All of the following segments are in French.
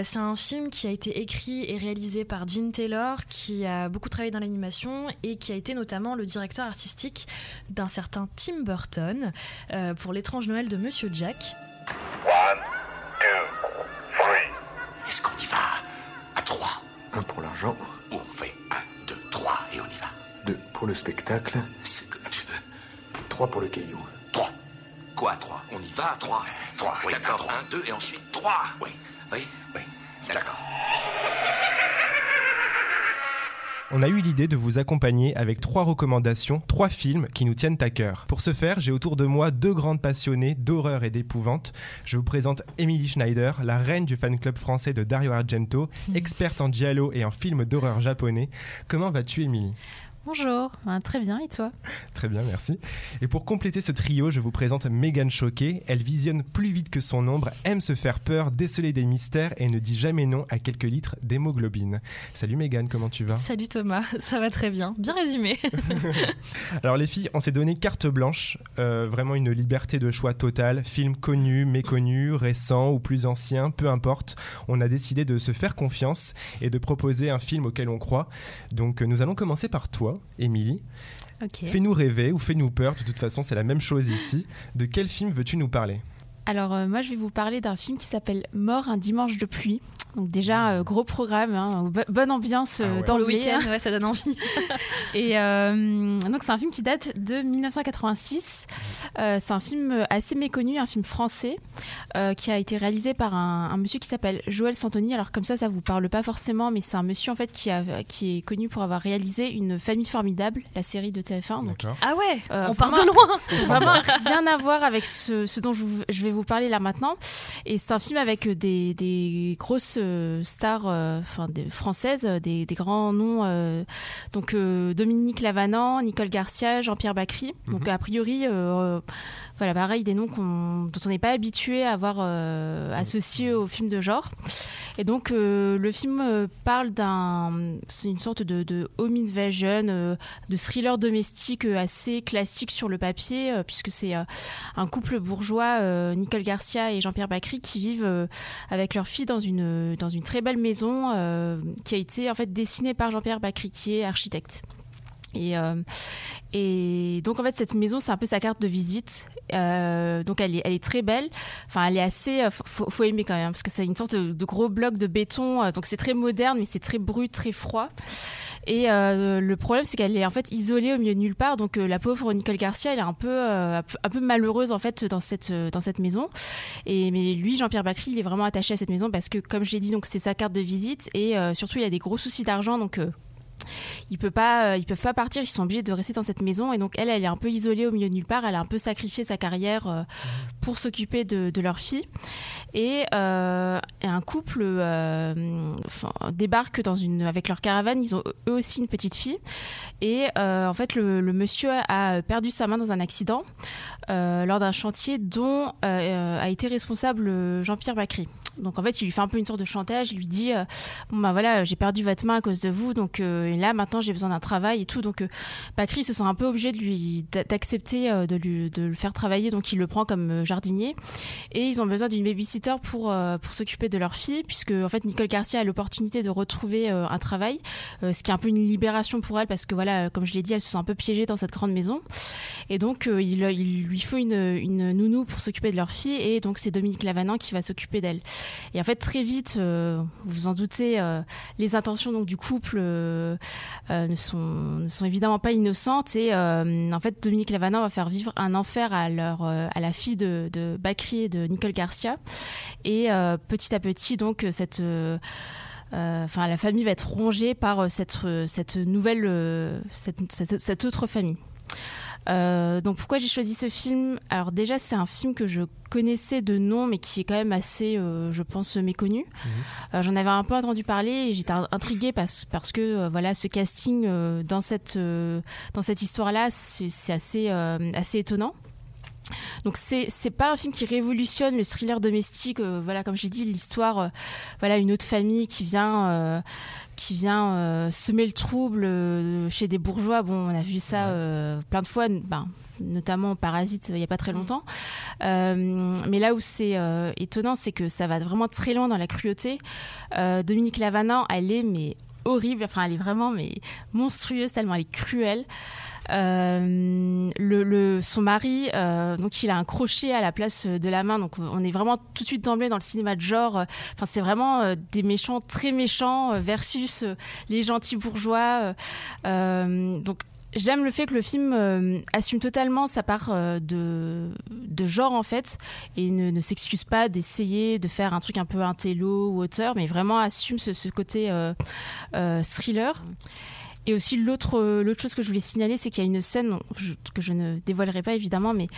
C'est un film qui a été écrit et réalisé par Gene Taylor, qui a beaucoup travaillé dans l'animation et qui a été notamment le directeur artistique d'un certain Tim Burton euh, pour l'étrange Noël de Monsieur Jack. One, two, three. Est-ce qu'on y va à trois? Un pour l'argent, On fait un, deux, trois et on y va. deux pour le spectacle, C'est comme tu veux. trois pour le caillou. Trois. Quoi, trois? On y va à trois? Trois, oui, d'accord. Un, deux et ensuite trois. Oui, oui, oui. D'accord. On a eu l'idée de vous accompagner avec trois recommandations, trois films qui nous tiennent à cœur. Pour ce faire, j'ai autour de moi deux grandes passionnées d'horreur et d'épouvante. Je vous présente Emily Schneider, la reine du fan club français de Dario Argento, experte en giallo et en films d'horreur japonais. Comment vas-tu, Emily? Bonjour, Ben, très bien et toi Très bien, merci. Et pour compléter ce trio, je vous présente Megan Choquet. Elle visionne plus vite que son ombre, aime se faire peur, déceler des mystères et ne dit jamais non à quelques litres d'hémoglobine. Salut Megan, comment tu vas Salut Thomas, ça va très bien, bien résumé. Alors les filles, on s'est donné carte blanche, euh, vraiment une liberté de choix totale, film connu, méconnu, récent ou plus ancien, peu importe. On a décidé de se faire confiance et de proposer un film auquel on croit. Donc euh, nous allons commencer par toi, Émilie. Fais-nous rêver ou fais-nous peur, de toute façon c'est la même chose ici. De quel film veux-tu nous parler? Alors euh, moi je vais vous parler d'un film qui s'appelle Mort un dimanche de pluie. Donc déjà euh, gros programme, hein, bo- bonne ambiance euh, Ah ouais. dans le week-end. ouais, ça donne envie. Et euh, donc c'est un film qui date de 1986. Euh, c'est un film assez méconnu, un film français euh, qui a été réalisé par un, un monsieur qui s'appelle Joël Santoni. Alors comme ça, ça vous parle pas forcément, mais c'est un monsieur en fait qui, a, qui est connu pour avoir réalisé Une famille formidable, la série de TF1. Donc D'accord. Ah ouais, Euh, on part de vraiment- loin. vraiment rien à voir avec ce, ce dont je, vous- je vais vous parler là maintenant. Et c'est un film avec des, des grosses stars euh, enfin, des françaises, euh, des, des grands noms. euh, donc Dominique Lavanant, Nicole Garcia, Jean-Pierre Bacry. Donc a priori, voilà, pareil, des noms dont on n'est pas habitué à avoir euh, associés aux films de genre. Et donc euh, le film euh, parle d'un, c'est une sorte de, de home invasion, euh, de thriller domestique assez classique sur le papier, puisque c'est un couple bourgeois, Nicole Garcia et Jean-Pierre Bacry, qui vivent avec leur fille dans une, dans une très belle maison qui a été en fait dessinée par Jean-Pierre Bacry, qui est architecte. Et, euh, et donc en fait cette maison c'est un peu sa carte de visite. Euh, donc elle est, très belle. Enfin elle est assez, euh, faut, faut aimer quand même parce que c'est une sorte de, gros bloc de béton. donc c'est très moderne mais c'est très brut, très froid. Et le problème, c'est qu'elle est en fait isolée au milieu de nulle part. Donc la pauvre Nicole Garcia, elle est un peu, un peu- malheureuse en fait dans cette dans cette maison. Et mais lui, Jean-Pierre Bacry, il est vraiment attaché à cette maison parce que, comme je l'ai dit, donc c'est sa carte de visite et surtout il a des gros soucis d'argent. Donc ils peuvent pas, euh, peuvent pas partir. Ils sont obligés de rester dans cette maison. Et donc elle, elle est un peu isolée au milieu de nulle part. Elle a un peu sacrifié sa carrière euh, pour s'occuper de, leur fille. Et, euh, un couple euh, débarque avec leur caravane. Ils ont eux aussi une petite fille. Et euh, en fait, le, le monsieur a perdu sa main dans un accident euh, lors d'un chantier dont euh, a été responsable euh, Jean-Pierre Bacry. Donc en fait, il lui fait un peu une sorte de chantage. Il lui dit euh, bon bah voilà, j'ai perdu votre main à cause de vous, donc euh, là maintenant j'ai besoin d'un travail et tout. Donc euh, Bacry se sent un peu obligé de lui d'a- d'accepter euh, de lui de le faire travailler. Donc il le prend comme jardinier et ils ont besoin d'une babysitter pour pour s'occuper de leur fille, puisque en fait Nicole Garcia a l'opportunité de retrouver un travail, ce qui est un peu une libération pour elle parce que voilà, comme je l'ai dit, elle se sent un peu piégée dans cette grande maison. Et donc, il, il lui faut une, une nounou pour s'occuper de leur fille. Et donc, c'est Dominique Lavanant qui va s'occuper d'elle. Et en fait, très vite, euh, vous vous en doutez, euh, les intentions donc, du couple euh, ne, sont, évidemment pas innocentes. Et en fait, Dominique Lavanant va faire vivre un enfer à, leur, à la fille de, de Bacri et de Nicole Garcia. Et petit à petit, donc, cette. Enfin, la famille va être rongée par cette, cette nouvelle, cette autre famille. Euh, donc pourquoi j'ai choisi ce film? Alors déjà c'est un film que je connaissais de nom mais qui est quand même assez, euh, je pense, méconnu. Euh, J'en avais un peu entendu parler et j'étais in- intriguée parce, parce que voilà ce casting dans cette, dans cette histoire-là c'est c'est assez, assez étonnant. Donc c'est c'est pas un film qui révolutionne le thriller domestique. euh, voilà, comme j'ai dit, l'histoire, euh, voilà, une autre famille qui vient euh, qui vient semer le trouble chez des bourgeois. Bon, on a vu ça plein de fois, ben, notamment Parasite il y a pas très longtemps. Euh, mais là où c'est euh, étonnant, c'est que ça va vraiment très loin dans la cruauté. Euh, Dominique Lavanant, elle est mais horrible. Enfin, elle est vraiment mais monstrueuse tellement elle est cruelle. Euh, le, son mari, euh, donc il a un crochet à la place de la main, donc on est vraiment tout de suite d'emblée dans le cinéma de genre. Enfin, c'est vraiment euh, des méchants très méchants euh, versus euh, les gentils bourgeois. euh, euh, donc J'aime le fait que le film euh, assume totalement sa part euh, de, de genre en fait et ne, s'excuse pas d'essayer de faire un truc un peu intello ou auteur, mais vraiment assume ce, côté euh, euh, thriller. Et aussi l'autre euh, l'autre chose que je voulais signaler, c'est qu'il y a une scène que je ne dévoilerai pas évidemment, mais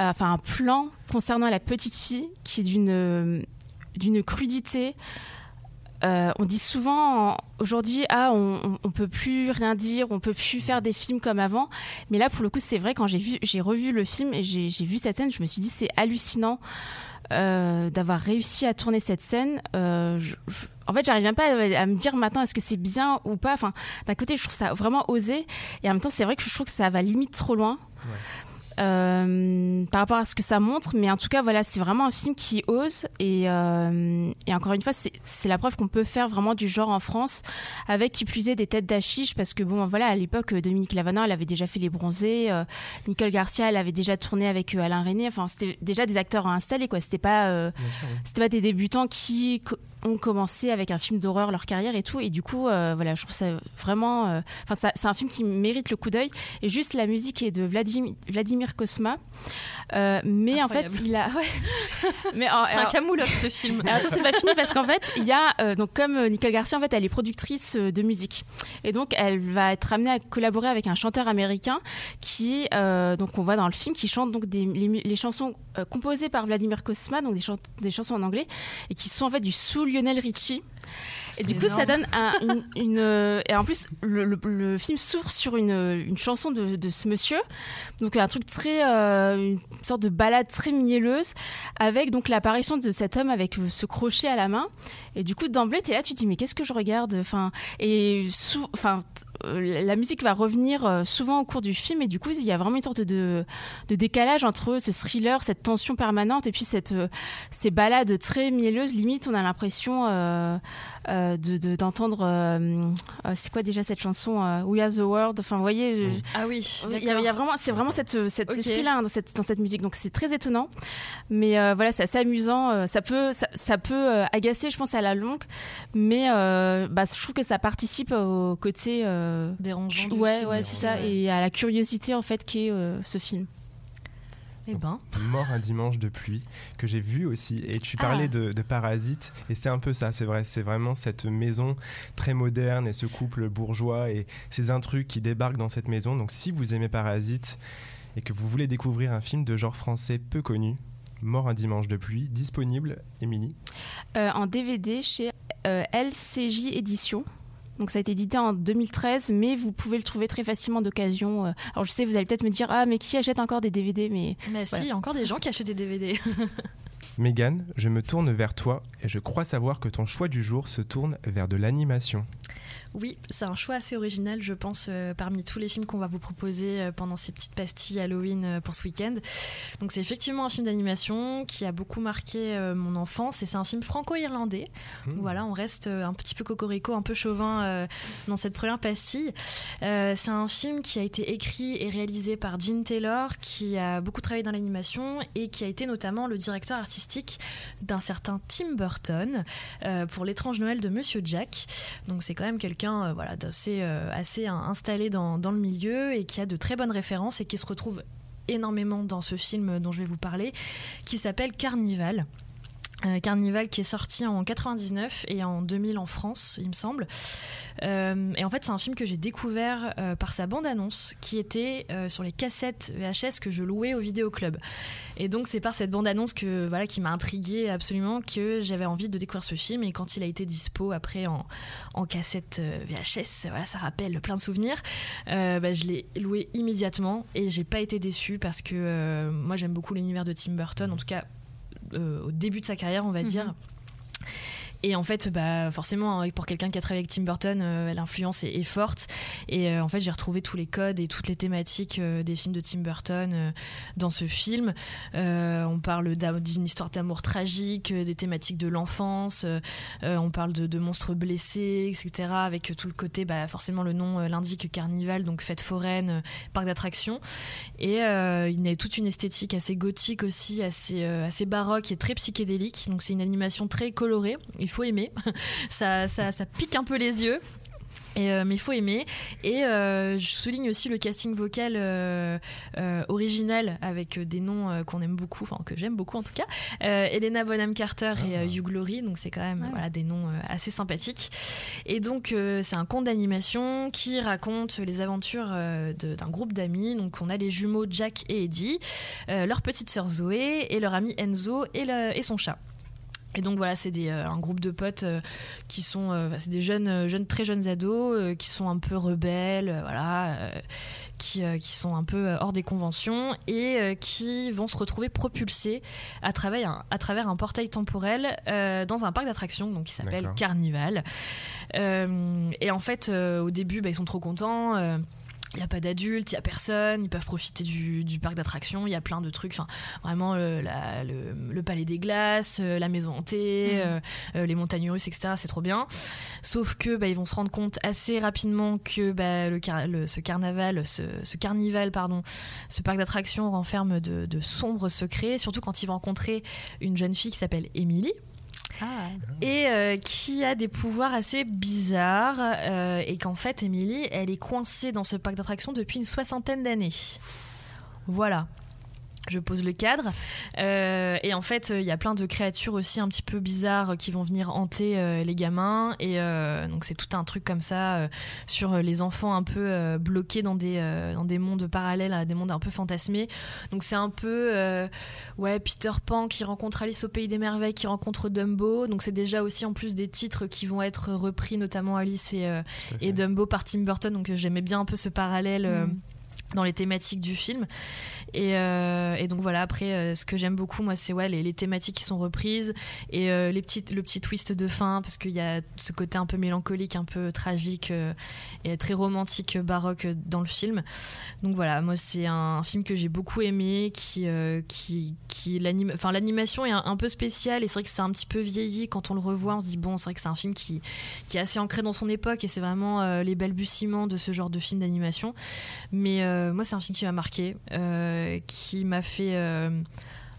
euh, enfin un plan concernant la petite fille qui est d'une euh, d'une crudité. On dit souvent en- aujourd'hui ah on, on, peut plus rien dire, on peut plus faire des films comme avant, mais là pour le coup c'est vrai quand j'ai vu j'ai revu le film et j'ai vu cette scène, je me suis dit c'est hallucinant d'avoir réussi à tourner cette scène. Je- en fait, j'arrive même pas à, à me dire maintenant est-ce que c'est bien ou pas. Enfin, d'un côté, je trouve ça vraiment osé, et en même temps, c'est vrai que je trouve que ça va limite trop loin. euh, par rapport à ce que ça montre, mais en tout cas, voilà, c'est vraiment un film qui ose. Et, euh, et encore une fois, c'est la preuve qu'on peut faire vraiment du genre en France. Avec qui plus est des têtes d'affiche. Parce que bon, voilà, à l'époque, Dominique Lavanant, elle avait déjà fait Les Bronzés, euh, Nicole Garcia, elle avait déjà tourné avec Alain René, enfin, c'était déjà des acteurs installés, quoi. C'était pas, c'était pas des débutants qui ont commencé avec un film d'horreur leur carrière et tout. Et du coup euh, voilà je trouve ça vraiment euh, enfin c'est un film qui mérite le coup d'œil. Et juste la musique est de Vladimir, Vladimir Kosma. Euh, mais en fait il a ouais. mais en- C'est un camoulox ce film. alors, attends, c'est pas fini parce qu'en fait, il y a donc comme Nicole Garcia, en fait, elle est productrice de musique. Et donc elle va être amenée à collaborer avec un chanteur américain qui, donc on voit dans le film, qui chante donc des, les, chansons composées par Vladimir Kosma, donc des, chan- des chansons en anglais et qui sont en fait du sous Lionel Richie. Et du coup, ça donne un- une, une, euh, et en plus le, le- le film s'ouvre sur une, une chanson de, de ce monsieur, donc un truc très, euh, une sorte de balade très mielleuse, avec donc l'apparition de cet homme avec euh, ce crochet à la main. Et du coup, d'emblée, t'es là, tu te dis mais qu'est-ce que je regarde? Enfin, et sou- enfin, euh, la musique va revenir euh, souvent au cours du film, et du coup, il y a vraiment une sorte de, de décalage entre ce thriller, cette tension permanente, et puis cette, euh, ces balades très mielleuses. Limite, on a l'impression euh, euh, de de- d'entendre. euh, euh, c'est quoi déjà cette chanson euh, We Are the World? Enfin, vous voyez. je- Ah oui, il y a, il y a d'accord. vraiment, c'est vraiment cette, cet Ok. esprit-là hein, dans, cette, dans cette musique. Donc c'est très étonnant, mais euh, voilà, c'est assez amusant. euh, ça peut, ça, ça peut euh, agacer, je pense, à la longue, mais euh, bah, je trouve que ça participe au côté, euh, dérangeant. du ouais, film ouais, c'est ça, ouais. et à la curiosité en fait qu'est euh, ce film. Eh ben, Mort un dimanche de pluie que j'ai vu aussi et tu parlais Ah. de, de Parasite et c'est un peu ça c'est vrai c'est vraiment cette maison très moderne et ce couple bourgeois et ces intrus qui débarquent dans cette maison donc si vous aimez Parasite et que vous voulez découvrir un film de genre français peu connu Mort un dimanche de pluie disponible Émilie Euh, en DVD chez euh, LCJ Édition. Donc ça a été édité en 2013, mais vous pouvez le trouver très facilement d'occasion. euh. Alors je sais, vous allez peut-être me dire, ah mais qui achète encore des DVD Mais mais si, il y a encore des gens qui achètent des DVD. Mégane je me tourne vers toi et je crois savoir que ton choix du jour se tourne vers de l'animation Oui, c'est un choix assez original, je pense, euh, parmi tous les films qu'on va vous proposer euh, pendant ces petites pastilles Halloween euh, pour ce week-end. Donc c'est effectivement un film d'animation qui a beaucoup marqué mon enfance et c'est un film franco-irlandais. Mmh. Voilà, on reste un petit peu cocorico, un peu chauvin dans cette première pastille. C'est un film qui a été écrit et réalisé par Gene Taylor, qui a beaucoup travaillé dans l'animation et qui a été notamment le directeur artistique d'un certain Tim Burton pour l'étrange Noël de Monsieur Jack. Donc c'est quand même quelqu'un euh, voilà, d'assez euh, assez installé dans, dans le milieu et qui a de très bonnes références et qui se retrouve énormément dans ce film dont je vais vous parler, qui s'appelle Carnival. Euh, Carnival qui est sorti en 99 et en 2000 en France, il me semble. Euh, et en fait, c'est un film que j'ai découvert euh, par sa bande-annonce qui était sur les cassettes VHS que je louais au vidéoclub. Et donc, c'est par cette bande-annonce que voilà qui m'a intriguée absolument que j'avais envie de découvrir ce film. Et quand il a été dispo après en, en cassette VHS, voilà, ça rappelle plein de souvenirs. Bah, je l'ai loué immédiatement et j'ai pas été déçue parce que moi j'aime beaucoup l'univers de Tim Burton, en tout cas au début de sa carrière, on va Mhm. dire. Et en fait, bah, forcément, hein, pour quelqu'un qui a travaillé avec Tim Burton, euh, l'influence est, forte. Et euh, en fait, j'ai retrouvé tous les codes et toutes les thématiques euh, des films de Tim Burton dans ce film. On parle d'une histoire d'amour tragique, des thématiques de l'enfance. on parle de, monstres blessés, etc. Avec tout le côté, bah, forcément, le nom l'indique carnival, donc fête foraine, parc d'attractions. Et il y a toute une esthétique assez gothique aussi, assez, assez baroque et très psychédélique. Donc c'est une animation très colorée. Il faut aimer. ça, ça, ça pique un peu les yeux. Et, euh, mais il faut aimer. Et euh, je souligne aussi le casting vocal euh, original avec des noms qu'on aime beaucoup, enfin que j'aime beaucoup en tout cas. Elena Bonham Carter et euh, Hugh Laurie, donc c'est quand même Ah. voilà, des noms assez sympathiques. Et donc c'est un conte d'animation qui raconte les aventures d'un groupe d'amis. Donc on a les jumeaux Jack et Eddie, leur petite sœur Zoé et leur ami Enzo et, le- et son chat. Et donc voilà, c'est des, euh, un groupe de potes euh, qui sont, euh, c'est des jeunes, jeunes, très jeunes ados qui sont un peu rebelles, voilà, qui, qui sont un peu hors des conventions et qui vont se retrouver propulsés à travers un, à travers un portail temporel dans un parc d'attractions donc qui s'appelle. Carnival. Et en fait, au début, bah, ils sont trop contents. Il n'y a pas d'adultes, il n'y a personne, ils peuvent profiter du, du parc d'attractions, il y a plein de trucs, enfin vraiment le, la- le- le palais des glaces, euh, la maison hantée, Mhm. euh, euh, les montagnes russes, etc. C'est trop bien. Sauf que bah, ils vont se rendre compte assez rapidement que bah, le, ce carnaval, ce, ce carnival, pardon, ce parc d'attractions renferme de, de sombres secrets, surtout quand ils vont rencontrer une jeune fille qui s'appelle Emily Ah, et euh, qui a des pouvoirs assez bizarres euh, et qu'en fait Emily elle est coincée dans ce parc d'attractions depuis une soixantaine d'années. Voilà. Je pose le cadre. Euh, et en fait, il y a plein de créatures aussi un petit peu bizarres qui vont venir hanter euh, les gamins. Et euh, donc, c'est tout un truc comme ça euh, sur les enfants un peu euh, bloqués dans des, euh, dans des mondes parallèles, à des mondes un peu fantasmés. Donc, c'est un peu euh, ouais, Peter Pan qui rencontre Alice au Pays des Merveilles, qui rencontre Dumbo. Donc, c'est déjà aussi en plus des titres qui vont être repris, notamment Alice et, euh, Dumbo par Tim Burton. Donc, euh, j'aimais bien un peu ce parallèle. euh, Mm. Dans les thématiques du film. Et, euh, donc voilà après euh, ce que j'aime beaucoup moi c'est ouais les, les thématiques qui sont reprises et euh, les petites le petit twist de fin parce qu'il y a ce côté un peu mélancolique un peu tragique et très romantique baroque dans le film. Donc voilà moi c'est un film que j'ai beaucoup aimé qui qui qui enfin l'animation est un, un peu spéciale et c'est vrai que c'est un petit peu vieilli quand on le revoit on se dit bon c'est vrai que c'est un film qui qui est assez ancré dans son époque et c'est vraiment les balbutiements de ce genre de film d'animation. Mais moi, c'est un film qui m'a marqué, euh, qui m'a fait euh,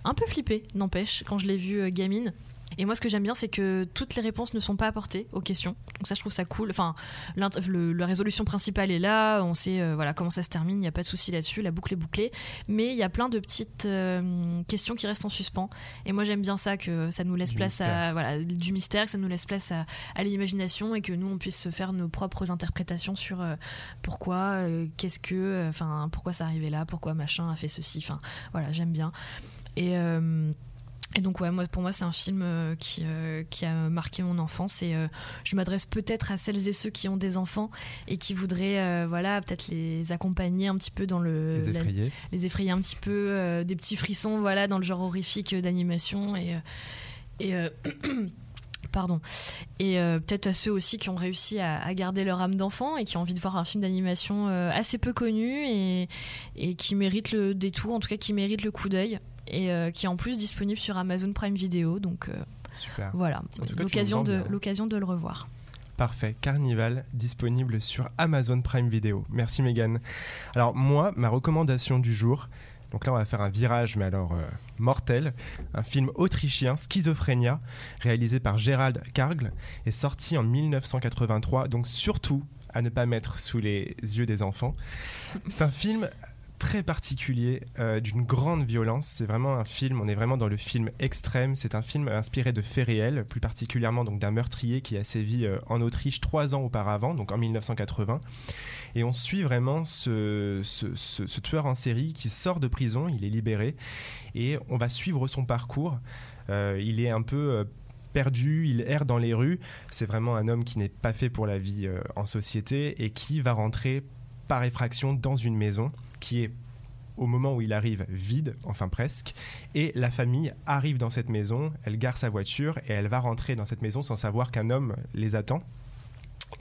un peu flipper, n'empêche, quand je l'ai vu euh, gamine. Et moi, ce que j'aime bien, c'est que toutes les réponses ne sont pas apportées aux questions. Donc ça, je trouve ça cool. Enfin, le- la résolution principale est là, on sait euh, voilà comment ça se termine, il n'y a pas de souci là-dessus, la boucle est bouclée. Mais il y a plein de petites euh, questions qui restent en suspens. Et moi, j'aime bien ça, que ça nous laisse Du place à voilà du mystère, que ça nous laisse place à, à l'imagination et que nous, on puisse se faire nos propres interprétations sur euh, pourquoi, qu'est-ce que, enfin, pourquoi ça arrivait là, pourquoi machin a fait ceci. Enfin, voilà, j'aime bien. Et euh, et donc ouais, moi, pour moi c'est un film euh, qui, euh, qui a marqué mon enfance et euh, je m'adresse peut-être à celles et ceux qui ont des enfants et qui voudraient voilà peut-être les accompagner un petit peu dans le Les la- effrayés. les effrayer un petit peu, des petits frissons, voilà, dans le genre horrifique d'animation et et pardon et euh, peut-être à ceux aussi qui ont réussi à, à garder leur âme d'enfant et qui ont envie de voir un film d'animation euh, assez peu connu et, et qui mérite le détour, en tout cas qui mérite le coup d'œil et euh, qui est en plus disponible sur Amazon Prime Video, donc euh, Super. voilà, l'occasion de l'occasion de le revoir. Parfait. Carnival, disponible sur Amazon Prime Video. Merci Megan. Alors moi, ma recommandation du jour, donc là on va faire un virage, mais alors euh, mortel, un film autrichien, Schizophrénia, réalisé par Gérald Kargl, est sorti en 1983, donc surtout à ne pas mettre sous les yeux des enfants. C'est un film très particulier, euh, d'une grande violence. C'est vraiment un film, on est vraiment dans le film extrême. C'est un film inspiré de faits réels, plus particulièrement donc d'un meurtrier qui a sévi euh, en Autriche trois ans auparavant, donc en 1980. Et on suit vraiment ce, ce- tueur en série qui sort de prison, il est libéré, et on va suivre son parcours. Euh, il est un peu perdu, il erre dans les rues. C'est vraiment un homme qui n'est pas fait pour la vie en société et qui va rentrer par effraction dans une maison qui est au moment où il arrive vide, enfin presque, et la famille arrive dans cette maison, elle gare sa voiture et elle va rentrer dans cette maison sans savoir qu'un homme les attend.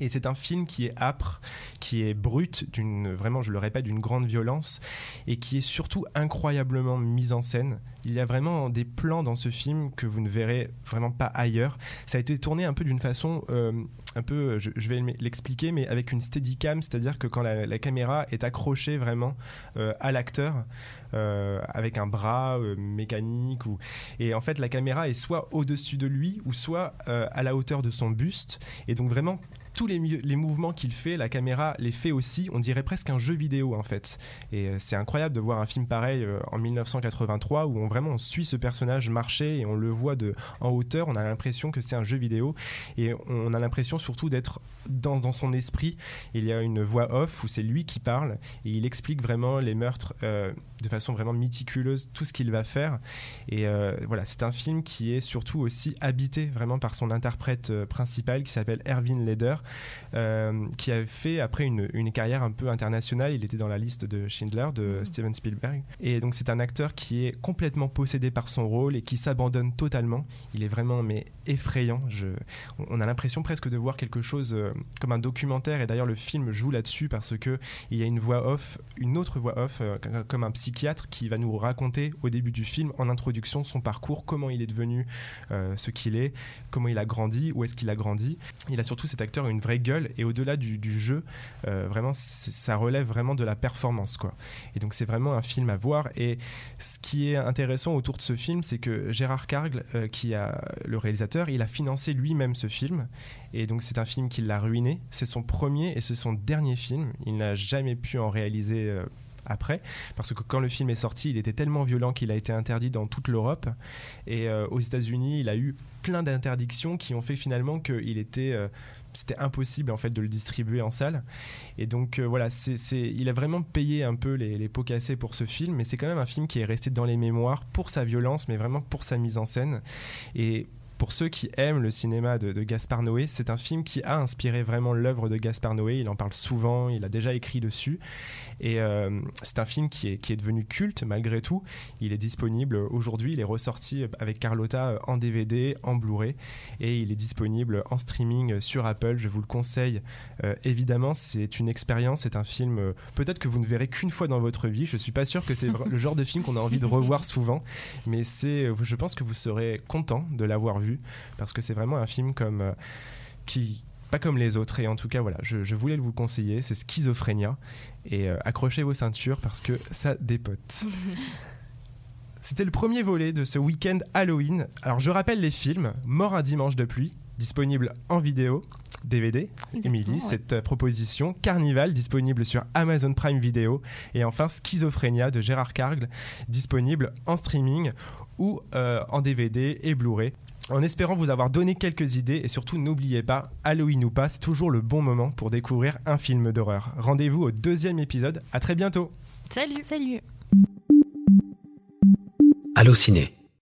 Et c'est un film qui est âpre, qui est brut, d'une vraiment, je le répète, d'une grande violence, et qui est surtout incroyablement mis en scène. Il y a vraiment des plans dans ce film que vous ne verrez vraiment pas ailleurs. Ça a été tourné un peu d'une façon, euh, un peu, je, vais l'expliquer, mais avec une steadicam, c'est-à-dire que quand la, caméra est accrochée vraiment euh, à l'acteur, euh, avec un bras mécanique, et en fait la caméra est soit au-dessus de lui, ou soit à la hauteur de son buste, et donc vraiment tous les, mouvements qu'il fait, la caméra les fait aussi. On dirait presque un jeu vidéo en fait. Et euh, c'est incroyable de voir un film pareil euh, en 1983 où on vraiment on suit ce personnage marcher et on le voit de en hauteur. On a l'impression que c'est un jeu vidéo et on a l'impression surtout d'être dans, son esprit. Il y a une voix off où c'est lui qui parle et il explique vraiment les meurtres euh, de façon vraiment méticuleuse, tout ce qu'il va faire. Et voilà, c'est un film qui est surtout aussi habité vraiment par son interprète principal qui s'appelle Erwin Leder, qui a fait après une, une carrière un peu internationale. Il était dans la liste de Schindler de Steven Spielberg. Et donc c'est un acteur qui est complètement possédé par son rôle et qui s'abandonne totalement. Il est vraiment mais effrayant. Je, on- a l'impression presque de voir quelque chose euh, comme un documentaire. Et d'ailleurs le film joue là-dessus parce que il y a une voix off, une autre voix off, euh, comme un psychiatre qui va nous raconter au début du film, en introduction, son parcours, comment il est devenu euh, ce qu'il est, comment il a grandi, où est-ce qu'il a grandi. Il a surtout cet acteur une vraie gueule et au-delà du, jeu, euh, vraiment, ça relève vraiment de la performance, quoi. Et donc c'est vraiment un film à voir. Et ce qui est intéressant autour de ce film, c'est que Gérard Cargle, euh, qui a le réalisateur, il a financé lui-même ce film. Et donc c'est un film qui l'a ruiné. C'est son premier et c'est son dernier film. Il n'a jamais pu en réaliser. euh, après, parce que quand le film est sorti, il était tellement violent qu'il a été interdit dans toute l'Europe. Et euh, aux États-Unis, il a eu plein d'interdictions qui ont fait finalement qu'il était, euh, c'était impossible en fait de le distribuer en salle. Et donc euh, voilà, c'est, il a vraiment payé un peu les, les pots cassés pour ce film, mais c'est quand même un film qui est resté dans les mémoires pour sa violence, mais vraiment pour sa mise en scène. Et pour ceux qui aiment le cinéma de, de Gaspard Noé, c'est un film qui a inspiré vraiment l'œuvre de Gaspard Noé. Il en parle souvent, il a déjà écrit dessus. Et euh, c'est un film qui est, devenu culte malgré tout. Il est disponible aujourd'hui, il est ressorti avec Carlotta en DVD, en Blu-ray, et il est disponible en streaming sur Apple. Je vous le conseille euh, évidemment. C'est une expérience, c'est un film euh, peut-être que vous ne verrez qu'une fois dans votre vie. Je suis pas sûr que c'est le genre de film qu'on a envie de revoir souvent, mais je pense que vous serez content de l'avoir vu parce que c'est vraiment un film comme euh, qui pas comme les autres et en tout cas voilà je, je voulais vous le conseiller c'est Schizophrénia et euh, accrochez vos ceintures parce que ça dépote. C'était le premier volet de ce week-end Halloween. Alors je rappelle les films Mort un dimanche de pluie disponible en vidéo DVD Émilie ouais. cette euh, proposition Carnival disponible sur Amazon Prime Video et enfin Schizophrénia de Gérard Cargle disponible en streaming ou euh, en DVD et Blu-ray en espérant vous avoir donné quelques idées et surtout n'oubliez pas, Halloween ou pas, c'est toujours le bon moment pour découvrir un film d'horreur. Rendez-vous au deuxième épisode, à très bientôt. Salut. Salut. Allociné,